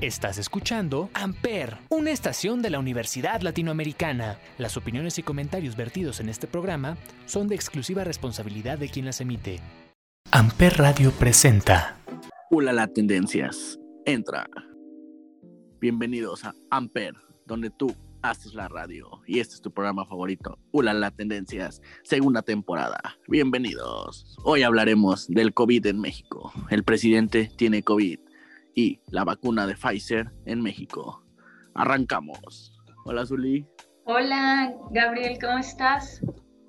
Estás escuchando Amper, una estación de la Universidad Latinoamericana. Las opiniones y comentarios vertidos en este programa son de exclusiva responsabilidad de quien las emite. Amper Radio presenta. Hola la tendencias. Entra. Bienvenidos a Amper, donde tú haces la radio. Y este es tu programa favorito, Hola la Tendencias, segunda temporada. Bienvenidos. Hoy hablaremos del COVID en México. El presidente tiene COVID y la vacuna de Pfizer en México. Arrancamos. Hola, Zuli. Hola, Gabriel, ¿cómo estás?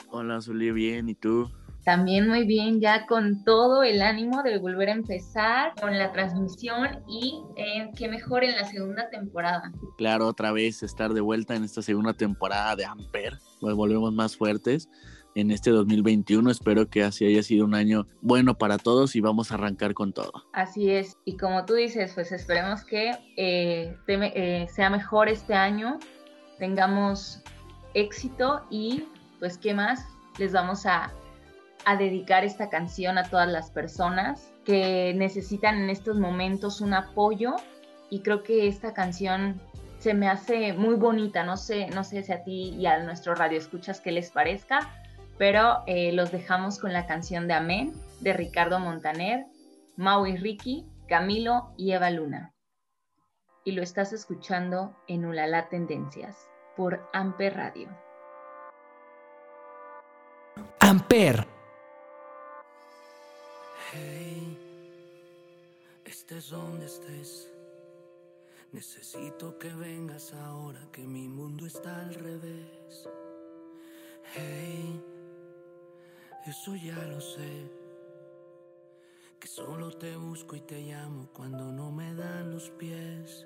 Hola, Zuli, bien, ¿y tú? También muy bien, ya con todo el ánimo de volver a empezar con la transmisión y eh, qué mejor en la segunda temporada. Claro, otra vez estar de vuelta en esta segunda temporada de Amper, pues volvemos más fuertes en este 2021. Espero que así haya sido un año bueno para todos y vamos a arrancar con todo. Así es, y como tú dices, pues esperemos que eh, eh, sea mejor este año, tengamos éxito y pues qué más, les vamos a, a dedicar esta canción a todas las personas que necesitan en estos momentos un apoyo y creo que esta canción se me hace muy bonita, no sé, no sé si a ti y a nuestro radio escuchas qué les parezca, pero eh, los dejamos con la canción de Amén de Ricardo Montaner, Maui Ricky, Camilo y Eva Luna. Y lo estás escuchando en Ulala Tendencias por Amper Radio. Amper. Hey, estés donde estés. Necesito que vengas ahora que mi mundo está eso ya lo sé. Que solo te busco y te llamo cuando no me dan los pies.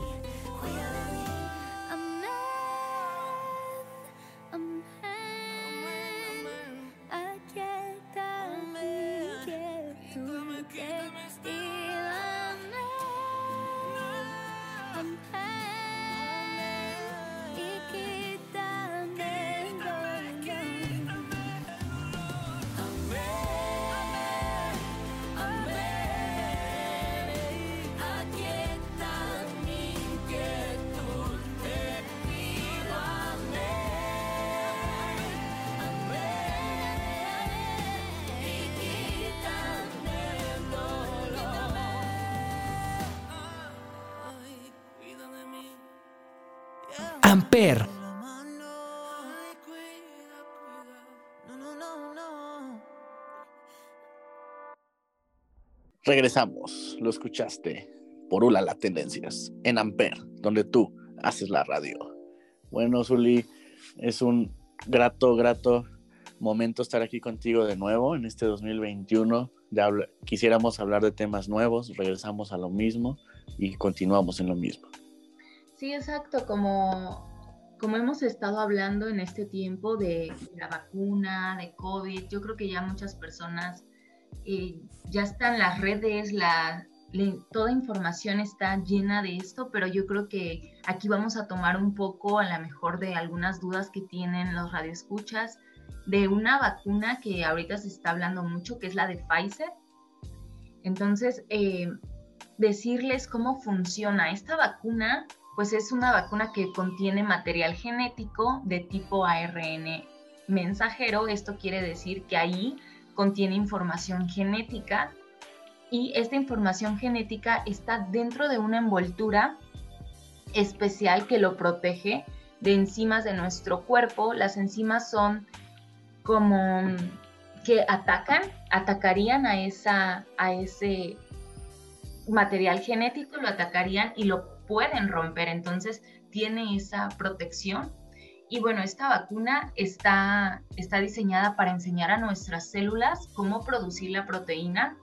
Amper. Regresamos, lo escuchaste por Ula la Tendencias en Amper, donde tú haces la radio. Bueno, Zuli, es un grato, grato momento estar aquí contigo de nuevo en este 2021. quisiéramos hablar de temas nuevos, regresamos a lo mismo y continuamos en lo mismo. Sí, exacto, como, como hemos estado hablando en este tiempo de la vacuna, de COVID, yo creo que ya muchas personas eh, ya están las redes, la, toda información está llena de esto, pero yo creo que aquí vamos a tomar un poco a lo mejor de algunas dudas que tienen los radioescuchas de una vacuna que ahorita se está hablando mucho, que es la de Pfizer. Entonces, eh, decirles cómo funciona. Esta vacuna, pues es una vacuna que contiene material genético de tipo ARN mensajero. Esto quiere decir que ahí contiene información genética y esta información genética está dentro de una envoltura especial que lo protege de enzimas de nuestro cuerpo. Las enzimas son como que atacan, atacarían a, esa, a ese material genético, lo atacarían y lo pueden romper. Entonces tiene esa protección y bueno, esta vacuna está, está diseñada para enseñar a nuestras células cómo producir la proteína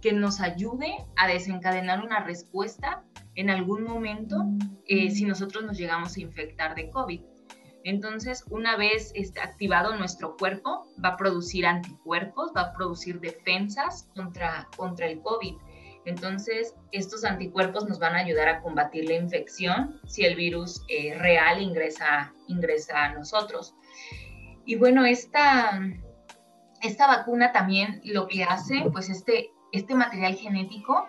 que nos ayude a desencadenar una respuesta en algún momento eh, si nosotros nos llegamos a infectar de COVID. Entonces, una vez este, activado nuestro cuerpo, va a producir anticuerpos, va a producir defensas contra, contra el COVID. Entonces, estos anticuerpos nos van a ayudar a combatir la infección si el virus eh, real ingresa, ingresa a nosotros. Y bueno, esta, esta vacuna también lo que hace, pues este, este material genético,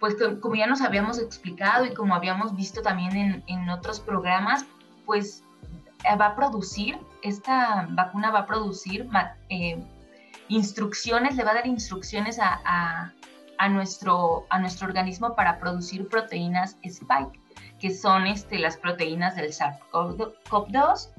pues como ya nos habíamos explicado y como habíamos visto también en, en otros programas, pues eh, va a producir, esta vacuna va a producir eh, instrucciones, le va a dar instrucciones a, a nuestro, a nuestro organismo para producir proteínas spike, que son este, las proteínas del SARS-CoV-2.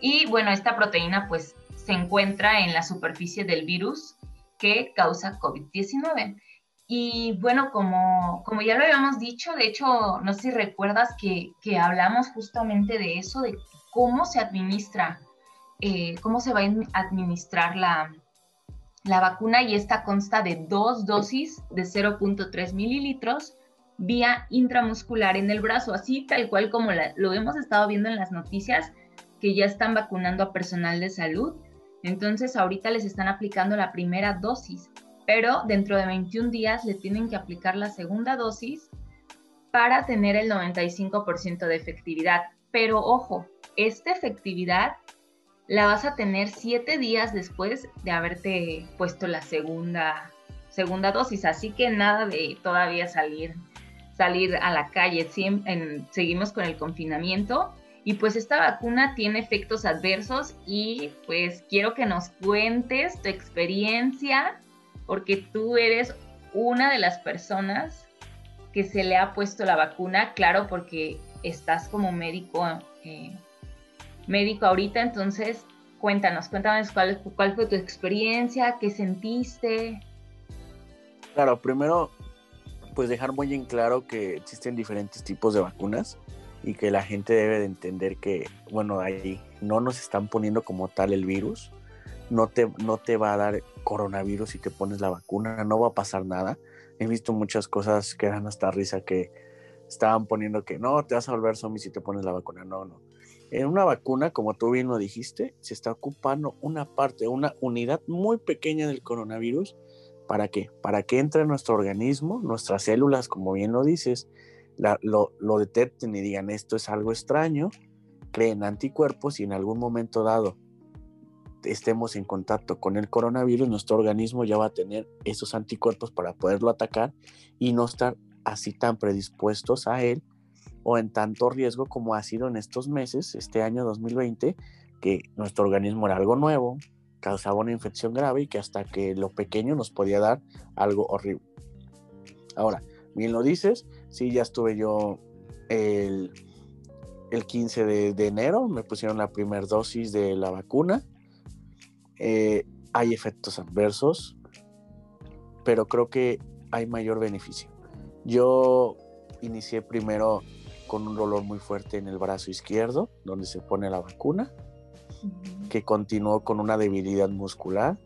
Y bueno, esta proteína pues se encuentra en la superficie del virus que causa COVID-19. Y bueno, como, como ya lo habíamos dicho, de hecho, no sé si recuerdas que, que hablamos justamente de eso, de cómo se administra, eh, cómo se va a administrar la, la vacuna y esta consta de dos dosis de 0.3 mililitros vía intramuscular en el brazo, así tal cual como lo hemos estado viendo en las noticias, que ya están vacunando a personal de salud. Entonces ahorita les están aplicando la primera dosis, pero dentro de 21 días le tienen que aplicar la segunda dosis para tener el 95% de efectividad. Pero ojo, esta efectividad la vas a tener siete días después de haberte puesto la segunda, segunda dosis. Así que nada de todavía salir, salir a la calle. seguimos con el confinamiento. Y pues esta vacuna tiene efectos adversos y pues quiero que nos cuentes tu experiencia porque tú eres una de las personas que se le ha puesto la vacuna, claro, porque estás como médico eh, médico ahorita, entonces cuéntanos, cuéntanos cuál, cuál fue tu experiencia, qué sentiste. Claro, primero, pues dejar muy en claro que existen diferentes tipos de vacunas y que la gente debe de entender que, bueno, ahí no nos están poniendo como tal el virus, no te, no te va a dar coronavirus si te pones la vacuna, no va a pasar nada. He visto muchas cosas que dan hasta risa que estaban poniendo que no, te vas a volver zombie si te pones la vacuna, no, no en una vacuna, como tú bien lo dijiste, se está ocupando una parte, una unidad muy pequeña del coronavirus. ¿Para qué? Para que entre en nuestro organismo, nuestras células, como bien lo dices, lo, lo detecten y digan esto es algo extraño, creen anticuerpos y en algún momento dado estemos en contacto con el coronavirus, nuestro organismo ya va a tener esos anticuerpos para poderlo atacar y no estar así tan predispuestos a él o en tanto riesgo como ha sido en estos meses, este año 2020, que nuestro organismo era algo nuevo, causaba una infección grave y que hasta que lo pequeño nos podía dar algo horrible. Ahora, bien lo dices, sí, ya estuve yo el, el 15 de, enero me pusieron la primera dosis de la vacuna. Eh, hay efectos adversos, pero creo que hay mayor beneficio. Yo inicié primero con un dolor muy fuerte en el brazo izquierdo, donde se pone la vacuna, que continuó con una debilidad muscular.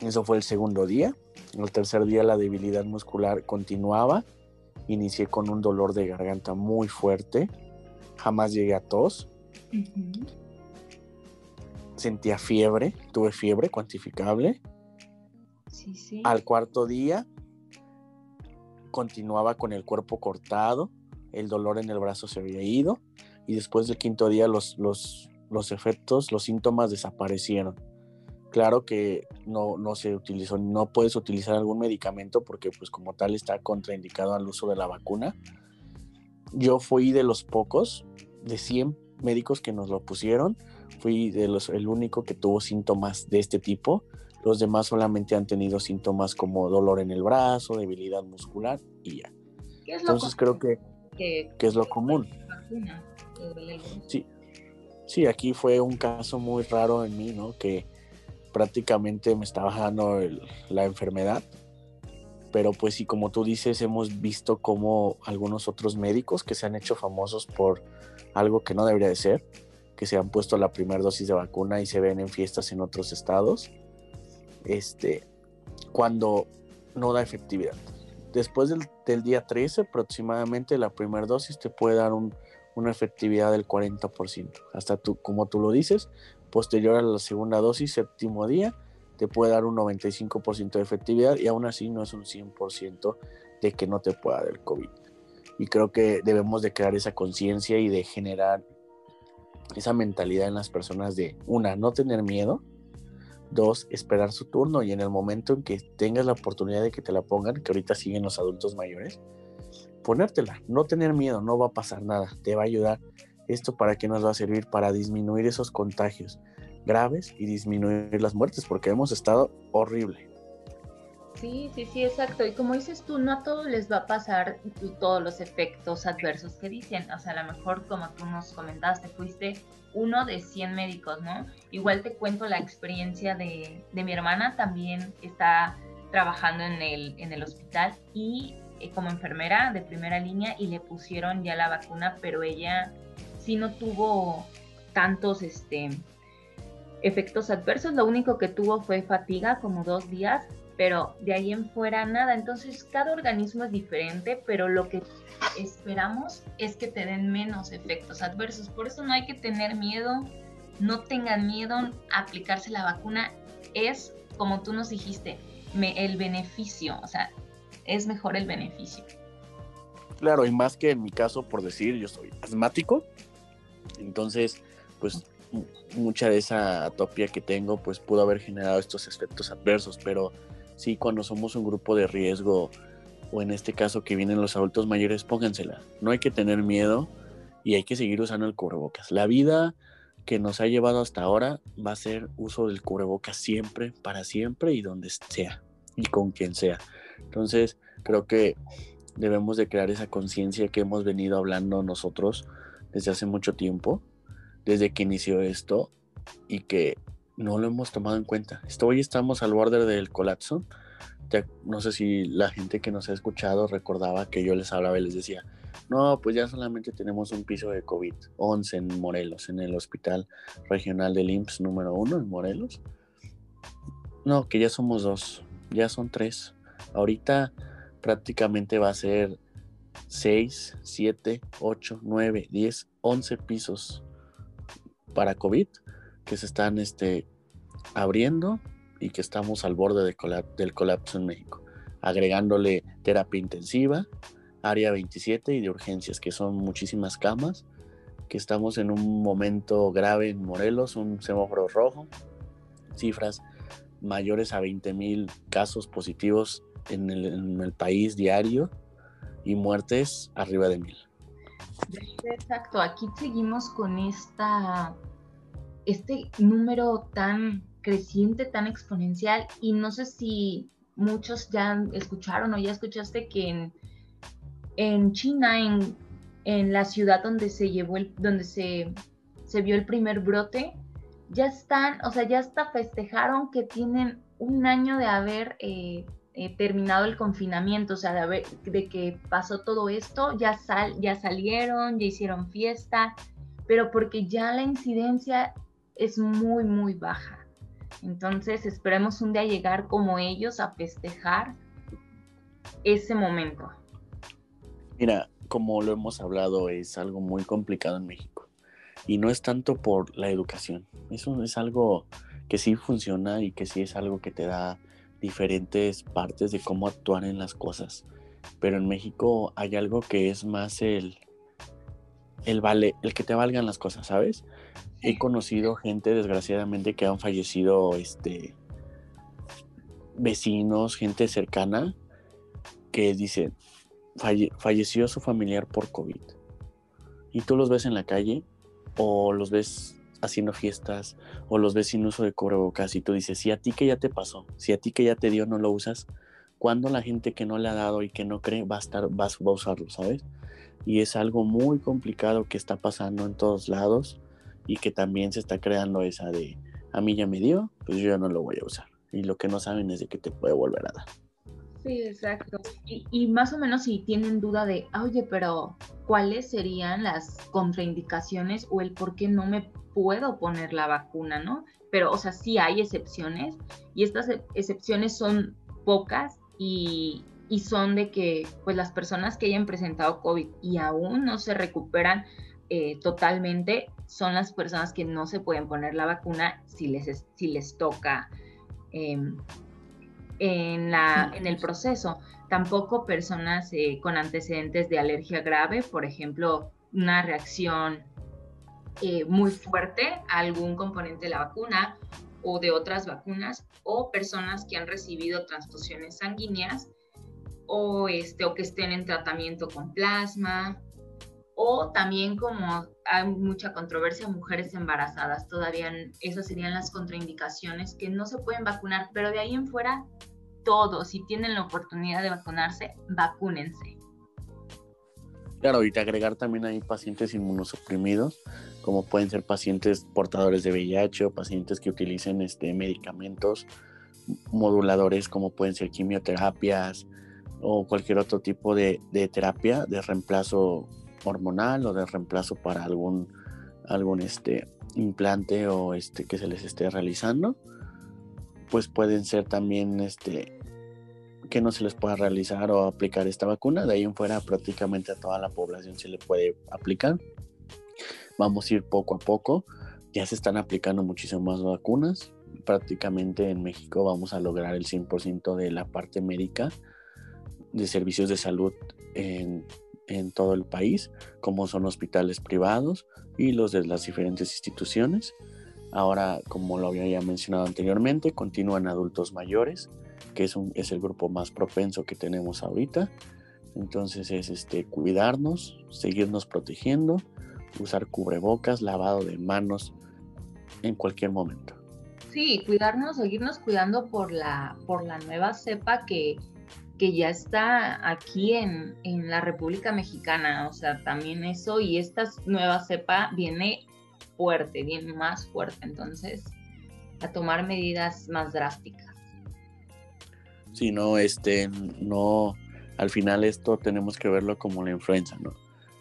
Eso fue el segundo día. El tercer día la debilidad muscular continuaba. Inicié con un dolor de garganta muy fuerte. Jamás llegué a tos. Sentía fiebre, tuve fiebre cuantificable. Al cuarto día continuaba con el cuerpo cortado, el dolor en el brazo se había ido y después del quinto día los, los, los efectos, los síntomas desaparecieron. Claro que no, no se utilizó, no puedes utilizar algún medicamento porque pues como tal está contraindicado al uso de la vacuna. Yo fui de los pocos, de 100 médicos que nos lo pusieron, fui de los, el único que tuvo síntomas de este tipo los demás solamente han tenido síntomas como dolor en el brazo, debilidad muscular y ya. Entonces creo que, que, es lo común. Sí, sí, aquí fue un caso muy raro en mí, ¿no? Que prácticamente me estaba dando la enfermedad. Pero pues sí, como tú dices, hemos visto como algunos otros médicos que se han hecho famosos por algo que no debería de ser, que se han puesto la primera dosis de vacuna y se ven en fiestas en otros estados este, cuando no da efectividad. Después del, día 13 aproximadamente la primera dosis te puede dar una efectividad del 40%. Hasta tú, como tú lo dices, posterior a la segunda dosis, séptimo día, te puede dar un 95% de efectividad y aún así no es un 100% de que no te pueda dar el COVID. Y creo que debemos de crear esa conciencia y de generar esa mentalidad en las personas de, una, no tener miedo, Dos, esperar su turno y en el momento en que tengas la oportunidad de que te la pongan, que ahorita siguen los adultos mayores, ponértela, no tener miedo, no va a pasar nada, te va a ayudar. ¿Esto para qué nos va a servir? Para disminuir esos contagios graves y disminuir las muertes, porque hemos estado horrible. Sí, sí, sí, exacto. Y como dices tú, no a todos les va a pasar todos los efectos adversos que dicen. O sea, a lo mejor como tú nos comentaste, fuiste uno de 100 médicos, ¿no? Igual te cuento la experiencia de, mi hermana, también está trabajando en el, en el hospital y eh, como enfermera de primera línea y le pusieron ya la vacuna, pero ella sí no tuvo tantos este, efectos adversos. Lo único que tuvo fue fatiga, como dos días, pero de ahí en fuera nada. Entonces cada organismo es diferente, pero lo que esperamos es que te den menos efectos adversos. Por eso no hay que tener miedo, no tengan miedo a aplicarse la vacuna. Es, como tú nos dijiste, el beneficio, o sea, es mejor el beneficio. Claro, y más que en mi caso, por decir, yo soy asmático, entonces, pues mucha de esa atopia que tengo, pues pudo haber generado estos efectos adversos, pero sí, cuando somos un grupo de riesgo, o en este caso que vienen los adultos mayores, póngansela. No hay que tener miedo y hay que seguir usando el cubrebocas. La vida que nos ha llevado hasta ahora va a ser uso del cubrebocas siempre, para siempre y donde sea y con quien sea. Entonces, creo que debemos de crear esa conciencia que hemos venido hablando nosotros desde hace mucho tiempo, desde que inició esto y que no lo hemos tomado en cuenta. Hoy estamos al borde del colapso. no sé si la gente que nos ha escuchado recordaba que yo les hablaba y les decía, no, pues ya solamente tenemos un piso de COVID-11 en Morelos, en el Hospital Regional del IMSS número uno en Morelos. No, que ya somos dos, ya son tres. Ahorita prácticamente va a ser 6, 7, 8, 9, 10, 11 pisos para COVID que se están este, abriendo y que estamos al borde del colapso en México, agregándole terapia intensiva, área 27 y de urgencias, que son muchísimas camas, que estamos en un momento grave en Morelos, un semáforo rojo, cifras mayores a 20 mil casos positivos en el, en el país diario y muertes arriba de mil. Exacto, aquí seguimos con esta este número tan creciente, tan exponencial, y no sé si muchos ya escucharon o ya escuchaste que en, China, en, en la ciudad donde se llevó el, donde se, se vio el primer brote, ya están, o sea, ya hasta festejaron que tienen un año de haber eh, eh, terminado el confinamiento, o sea, de, haber, de que pasó todo esto, ya, sal, ya salieron, ya hicieron fiesta, pero porque ya la incidencia es muy, muy baja. Entonces esperemos un día llegar como ellos a festejar ese momento. Mira, como lo hemos hablado, es algo muy complicado en México. Y no es tanto por la educación. Eso es algo que sí funciona y que sí es algo que te da diferentes partes de cómo actuar en las cosas. Pero en México hay algo que es más el, el vale, el que te valgan las cosas, ¿sabes? He conocido gente, desgraciadamente, que han fallecido, este, vecinos, gente cercana, que dicen, falleció su familiar por COVID. Y tú los ves en la calle o los ves haciendo fiestas o los ves sin uso de cubrebocas y tú dices, si a ti que ya te pasó, si a ti que ya te dio no lo usas, ¿cuándo la gente que no le ha dado y que no cree va a, estar, va, va a usarlo, sabes? Y es algo muy complicado que está pasando en todos lados y que también se está creando esa de, a mí ya me dio, pues yo ya no lo voy a usar. Y lo que no saben es de que te puede volver a dar. Sí, exacto. Y, más o menos si tienen duda de, ah, oye, pero ¿cuáles serían las contraindicaciones o el por qué no me puedo poner la vacuna, ¿no? Pero, o sea, sí hay excepciones y estas excepciones son pocas y, y son de que, pues, las personas que hayan presentado COVID y aún no se recuperan eh, totalmente son las personas que no se pueden poner la vacuna si les, si les toca. Eh, en, la, en el proceso. Tampoco personas eh, con antecedentes de alergia grave, por ejemplo, una reacción eh, muy fuerte a algún componente de la vacuna o de otras vacunas, o personas que han recibido transfusiones sanguíneas o, este, o que estén en tratamiento con plasma, o también como hay mucha controversia, mujeres embarazadas, todavía esas serían las contraindicaciones que no se pueden vacunar, pero de ahí en fuera, todos, si tienen la oportunidad de vacunarse, vacúnense. Claro, y te agregar también hay pacientes inmunosuprimidos, como pueden ser pacientes portadores de VIH o pacientes que utilicen este, medicamentos moduladores como pueden ser quimioterapias o cualquier otro tipo de, de terapia de reemplazo hormonal o de reemplazo para algún, algún este, implante o este, que se les esté realizando, pues pueden ser también este, que no se les pueda realizar o aplicar esta vacuna. De ahí en fuera prácticamente a toda la población se le puede aplicar. Vamos a ir poco a poco. Ya se están aplicando muchísimas vacunas. Prácticamente en México vamos a lograr el 100% de la parte médica de servicios de salud en en todo el país, como son hospitales privados y los de las diferentes instituciones. Ahora, como lo había mencionado anteriormente, continúan adultos mayores, que es, un, es el grupo más propenso que tenemos ahorita. Entonces es este, cuidarnos, seguirnos protegiendo, usar cubrebocas, lavado de manos en cualquier momento. Sí, cuidarnos, seguirnos cuidando por la, por la nueva cepa que, que ya está aquí en, la República Mexicana, o sea, también eso, y esta nueva cepa viene fuerte, viene más fuerte, entonces, a tomar medidas más drásticas. Sí, no, este, no, al final esto tenemos que verlo como la influenza, ¿no?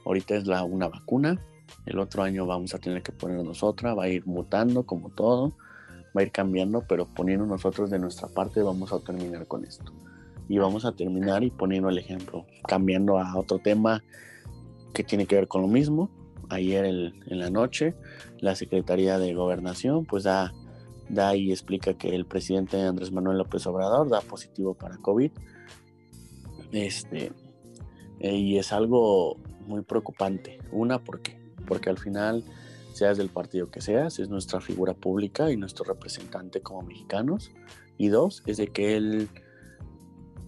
Ahorita es la, una vacuna, el otro año vamos a tener que ponernos otra, va a ir mutando como todo, va a ir cambiando, pero poniendo nosotros de nuestra parte vamos a terminar con esto y vamos a terminar y poniendo el ejemplo, cambiando a otro tema que tiene que ver con lo mismo. Ayer en la noche la Secretaría de Gobernación pues da, da y explica que el presidente Andrés Manuel López Obrador da positivo para COVID. Este, eh, y es algo muy preocupante. Una, porque Porque al final, seas del partido que seas, es nuestra figura pública y nuestro representante como mexicanos. Y dos, es de que él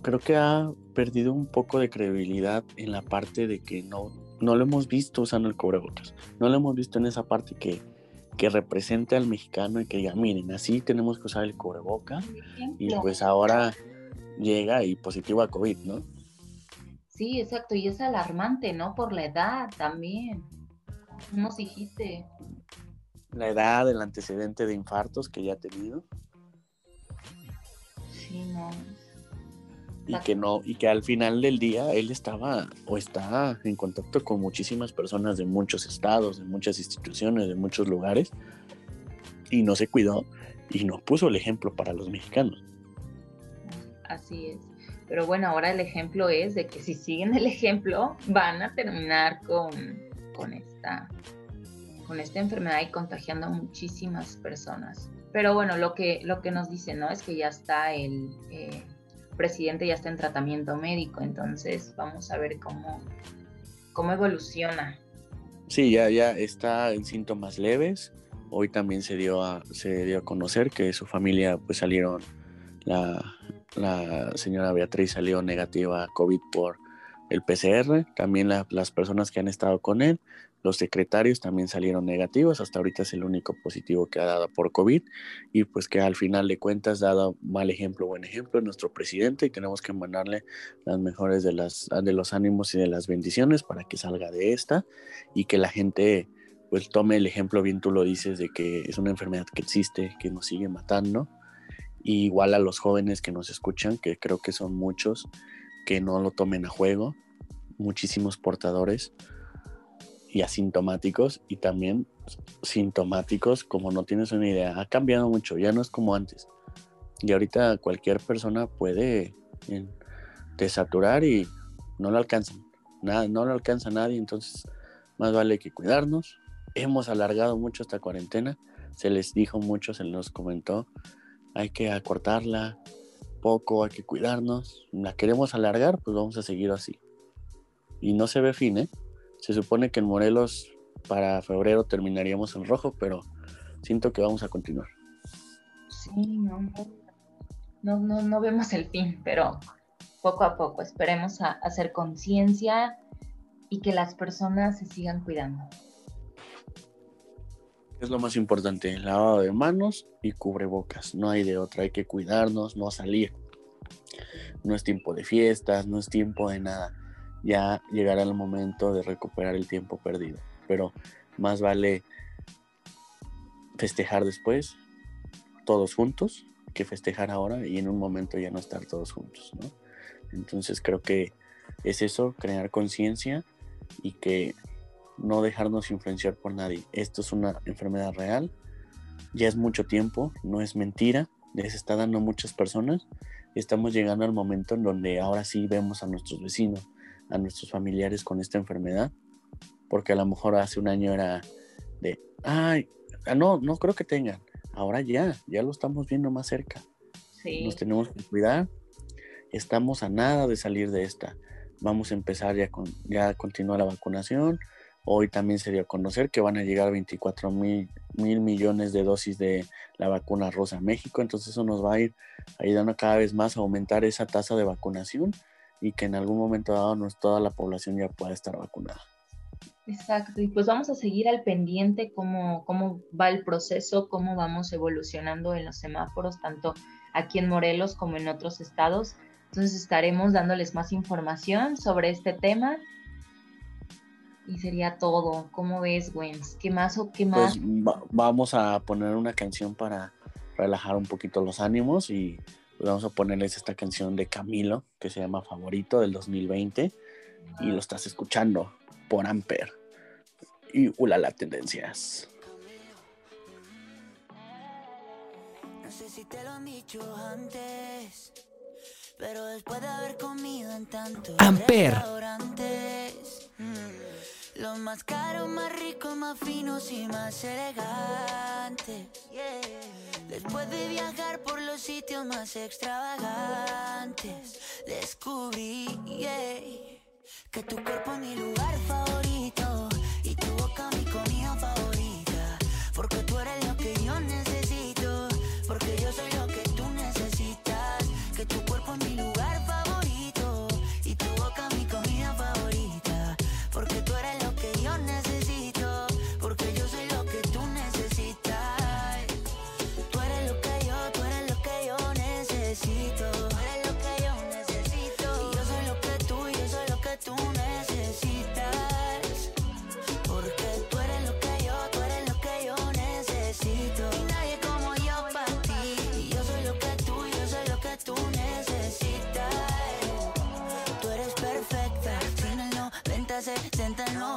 creo que ha perdido un poco de credibilidad en la parte de que no, no lo hemos visto usando el cubrebocas. No lo hemos visto en esa parte que, que represente al mexicano y que diga, miren, así tenemos que usar el cubrebocas. Y pues ahora llega y positivo a COVID, ¿no? Sí, exacto, y es alarmante, ¿no? Por la edad también. Nos dijiste. La edad, el antecedente de infartos que ya ha tenido. Sí, no. Y que no y que al final del día él estaba o está en contacto con muchísimas personas de muchos estados, de muchas instituciones, de muchos lugares y no se cuidó y no puso el ejemplo para los mexicanos. Así es. Pero bueno, ahora el ejemplo es de que si siguen el ejemplo van a terminar con, con esta con esta enfermedad y contagiando a muchísimas personas. Pero bueno, lo que, lo que nos dicen, ¿no? Es que ya está el, eh, presidente ya está en tratamiento médico, entonces vamos a ver cómo, cómo evoluciona. Sí, ya, ya está en síntomas leves. Hoy también se dio a, se dio a conocer que su familia pues salieron, la, la señora Beatriz salió negativa a COVID por el PCR, también las personas que han estado con él, los secretarios también salieron negativos, hasta ahorita es el único positivo que ha dado por COVID y pues que al final de cuentas dado mal ejemplo, buen ejemplo, nuestro presidente y tenemos que mandarle las mejores de, las, de los ánimos y de las bendiciones para que salga de esta y que la gente pues tome el ejemplo, bien tú lo dices, de que es una enfermedad que existe, que nos sigue matando. Y igual a los jóvenes que nos escuchan, que creo que son muchos, que no lo tomen a juego, muchísimos portadores y asintomáticos y también sintomáticos, como no tienes una idea, ha cambiado mucho, ya no es como antes. Y ahorita cualquier persona puede eh, desaturar y no lo alcanzan, nada, no lo alcanza nadie, entonces más vale que cuidarnos. Hemos alargado mucho esta cuarentena, se les dijo mucho, se nos comentó, hay que acortarla poco, hay que cuidarnos. La queremos alargar, pues vamos a seguir así. Y no se ve fin, ¿eh? Se supone que en Morelos para febrero terminaríamos en rojo, pero siento que vamos a continuar. Sí, no, no, no, no vemos el fin, pero poco a poco esperemos a hacer conciencia y que las personas se sigan cuidando. Es lo más importante, lavado de manos y cubrebocas. No hay de otra, hay que cuidarnos, no salir. No es tiempo de fiestas, no es tiempo de nada. Ya llegará el momento de recuperar el tiempo perdido. Pero más vale festejar después, todos juntos, que festejar ahora y en un momento ya no estar todos juntos. Entonces creo que es eso, crear conciencia y que no dejarnos influenciar por nadie. Esto es una enfermedad real, ya es mucho tiempo, no es mentira, les está dando a muchas personas. Estamos llegando al momento en donde ahora sí vemos a nuestros vecinos, a nuestros familiares con esta enfermedad, porque a lo mejor hace un año era de, ay, ah, no, no creo que tengan. Ahora ya, ya lo estamos viendo más cerca. Nos tenemos que cuidar. Estamos a nada de salir de esta. Vamos a empezar ya con, ya a continuar la vacunación Hoy también se dio a conocer que van a llegar 24 mil, millones de dosis de la vacuna rosa a México, entonces eso nos va a ir ayudando cada vez más a aumentar esa tasa de vacunación y que en algún momento dado toda la población ya pueda estar vacunada. Exacto, y pues vamos a seguir al pendiente cómo, cómo va el proceso, cómo vamos evolucionando en los semáforos, tanto aquí en Morelos como en otros estados. Entonces estaremos dándoles más información sobre este tema y sería todo. ¿Cómo ves, Gwen? ¿Qué más o qué pues más? vamos a poner una canción para relajar un poquito los ánimos y pues vamos a ponerles esta canción de Camilo que se llama Favorito del 2020 y lo estás escuchando por Amper y Ulala Tendencias. No sé si te lo han dicho antes, pero después de haber comido en tanto Amper. Los más caros, más ricos, más finos y más elegantes. Después de viajar por los sitios más extravagantes, descubrí que tu cuerpo es mi lugar favorito 60,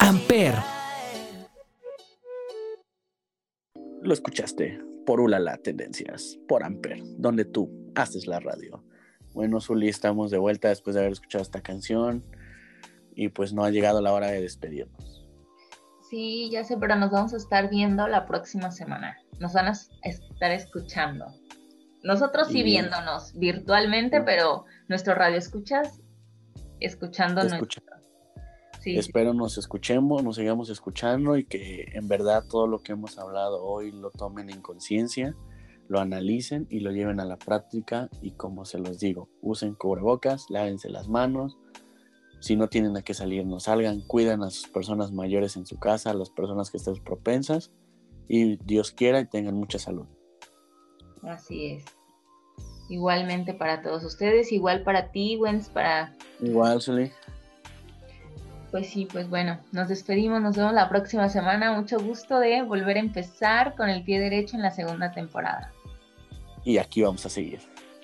Amper. Lo escuchaste por Ulala Tendencias, por Amper, donde tú haces la radio. Bueno, Zuli, estamos de vuelta después de haber escuchado esta canción y pues no ha llegado la hora de despedirnos. Sí, ya sé, pero nos vamos a estar viendo la próxima semana. Nos van a es- estar escuchando. Nosotros sí Y- viéndonos virtualmente, pero nuestro radio escuchas escuchando nuestro. Sí, Espero nos escuchemos, nos sigamos escuchando y que en verdad todo lo que hemos hablado hoy lo tomen en conciencia, lo analicen y lo lleven a la práctica y como se los digo, usen cubrebocas, lávense las manos, si no tienen a qué salir, no salgan, cuidan a sus personas mayores en su casa, a las personas que estén propensas y Dios quiera y tengan mucha salud. así es. Igualmente para todos ustedes, igual para ti, Wens, para Igual, Zuli. Pues sí, pues bueno, nos despedimos, nos vemos la próxima semana. Mucho gusto de volver a empezar con el pie derecho en la segunda temporada. Y aquí vamos a seguir,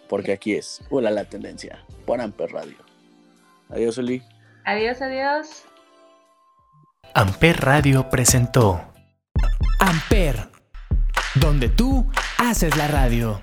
porque aquí es Hola la Tendencia, por Amper Radio. Adiós, Zuli. Adiós, adiós. Amper Radio presentó Amper, donde tú haces la radio.